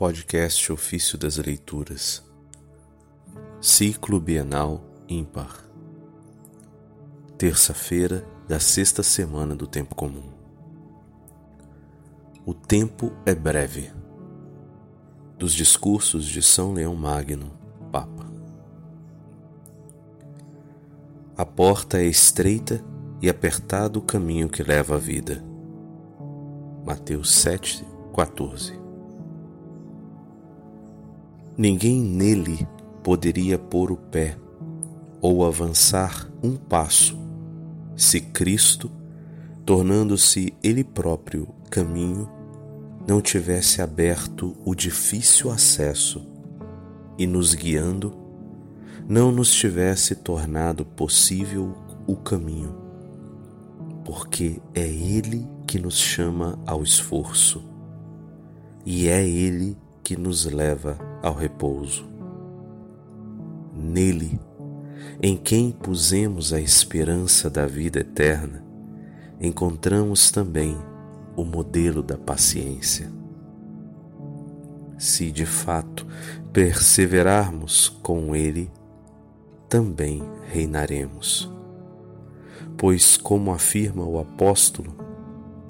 Podcast Ofício das Leituras, Ciclo Bienal Ímpar, terça-feira da sexta semana do Tempo Comum. O tempo é breve. Dos discursos de São Leão Magno, Papa. A porta é estreita e apertado o caminho que leva à vida. Mateus 7, 14. Ninguém nele poderia pôr o pé ou avançar um passo se Cristo, tornando-se Ele próprio caminho, não tivesse aberto o difícil acesso e nos guiando, não nos tivesse tornado possível o caminho, porque é Ele que nos chama ao esforço e é Ele que nos leva ao repouso. Nele, em quem pusemos a esperança da vida eterna, encontramos também o modelo da paciência. Se de fato perseverarmos com Ele, também reinaremos. Pois, como afirma o apóstolo,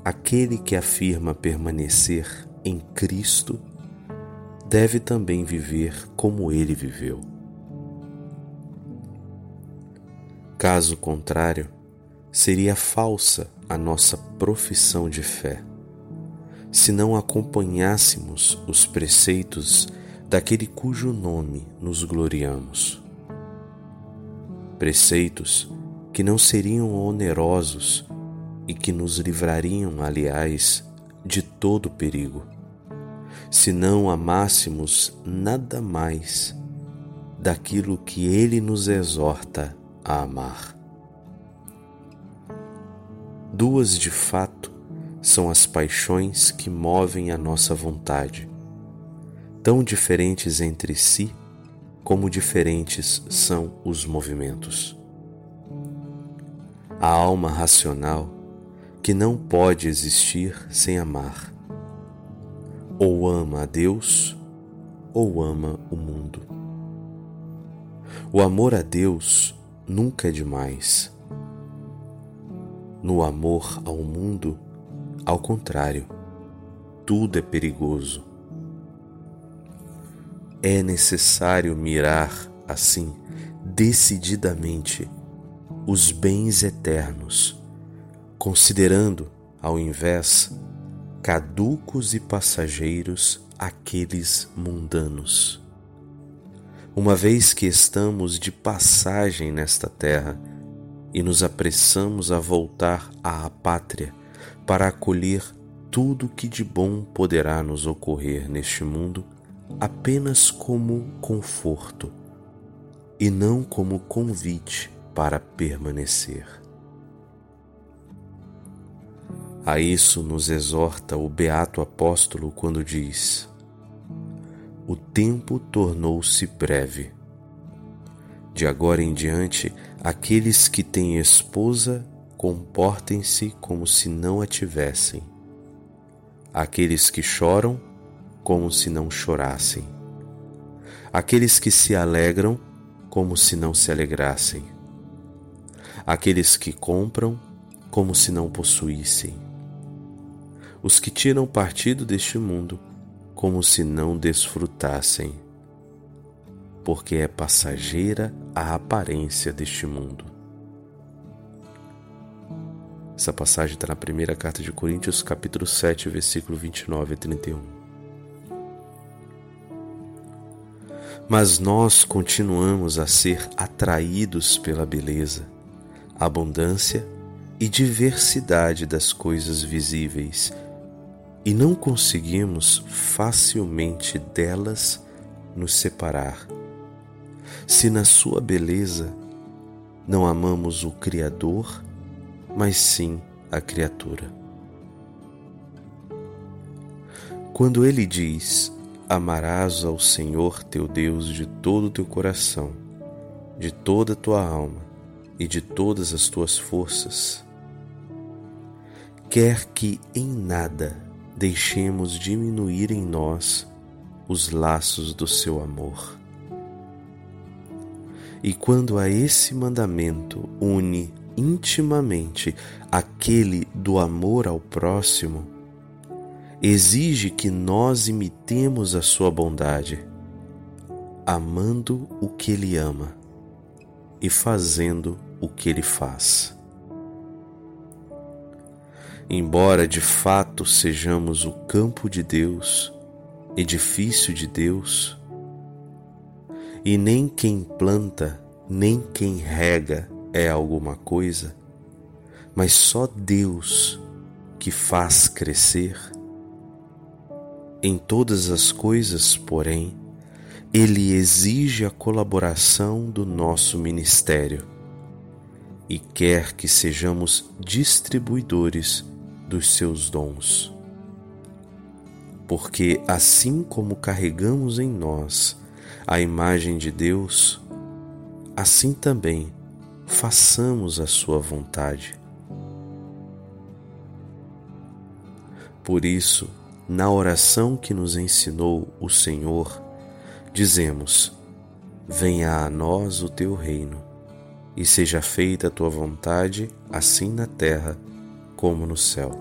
aquele que afirma permanecer em Cristo deve também viver como ele viveu. Caso contrário, seria falsa a nossa profissão de fé, se não acompanhássemos os preceitos daquele cujo nome nos gloriamos. Preceitos que não seriam onerosos e que nos livrariam, aliás, de todo perigo se não amássemos nada mais daquilo que Ele nos exorta a amar. Duas de fato são as paixões que movem a nossa vontade, tão diferentes entre si como diferentes são os movimentos. A alma racional que não pode existir sem amar ou ama a Deus ou ama o mundo. O amor a Deus nunca é demais. No amor ao mundo, ao contrário, tudo é perigoso. É necessário mirar, assim, decididamente os bens eternos, considerando, ao invés, caducos e passageiros aqueles mundanos. Uma vez que estamos de passagem nesta terra e nos apressamos a voltar à pátria para acolher tudo que de bom poderá nos ocorrer neste mundo apenas como conforto e não como convite para permanecer. A isso nos exorta o beato apóstolo quando diz: O tempo tornou-se breve. De agora em diante, aqueles que têm esposa comportem-se como se não a tivessem. Aqueles que choram, como se não chorassem. Aqueles que se alegram, como se não se alegrassem. Aqueles que compram, como se não possuíssem os que tiram partido deste mundo como se não desfrutassem, porque é passageira a aparência deste mundo. Essa passagem está na primeira carta de Coríntios, capítulo 7, versículo 29 a 31. Mas nós continuamos a ser atraídos pela beleza, abundância e diversidade das coisas visíveis e não conseguimos facilmente delas nos separar. Se na sua beleza não amamos o Criador, mas sim a criatura. Quando ele diz: Amarás ao Senhor teu Deus de todo o teu coração, de toda a tua alma e de todas as tuas forças, quer que em nada deixemos diminuir em nós os laços do seu amor. E quando a esse mandamento une intimamente aquele do amor ao próximo, exige que nós imitemos a sua bondade, amando o que ele ama e fazendo o que ele faz. Embora de fato sejamos o campo de Deus, edifício de Deus, e nem quem planta, nem quem rega é alguma coisa, mas só Deus que faz crescer. Em todas as coisas, porém, Ele exige a colaboração do nosso ministério e quer que sejamos distribuidores dos seus dons. Porque assim como carregamos em nós a imagem de Deus, assim também façamos a Sua vontade. Por isso, na oração que nos ensinou o Senhor, dizemos: Venha a nós o teu reino, e seja feita a tua vontade, assim na terra como no céu.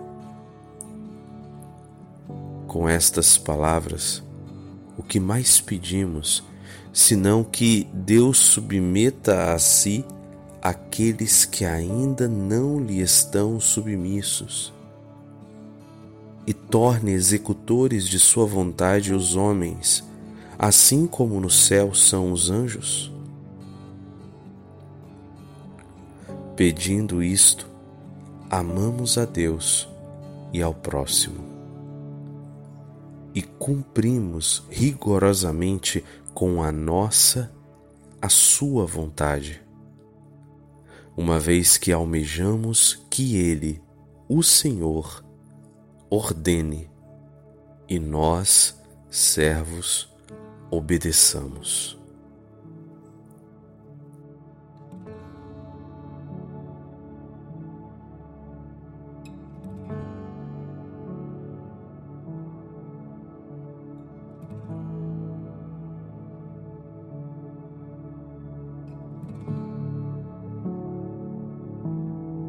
Com estas palavras, o que mais pedimos, senão que Deus submeta a si aqueles que ainda não lhe estão submissos e torne executores de sua vontade os homens, assim como no céu são os anjos? Pedindo isto, amamos a Deus e ao próximo. E cumprimos rigorosamente com a nossa, a sua vontade, uma vez que almejamos que Ele, o Senhor, ordene e nós, servos, obedeçamos.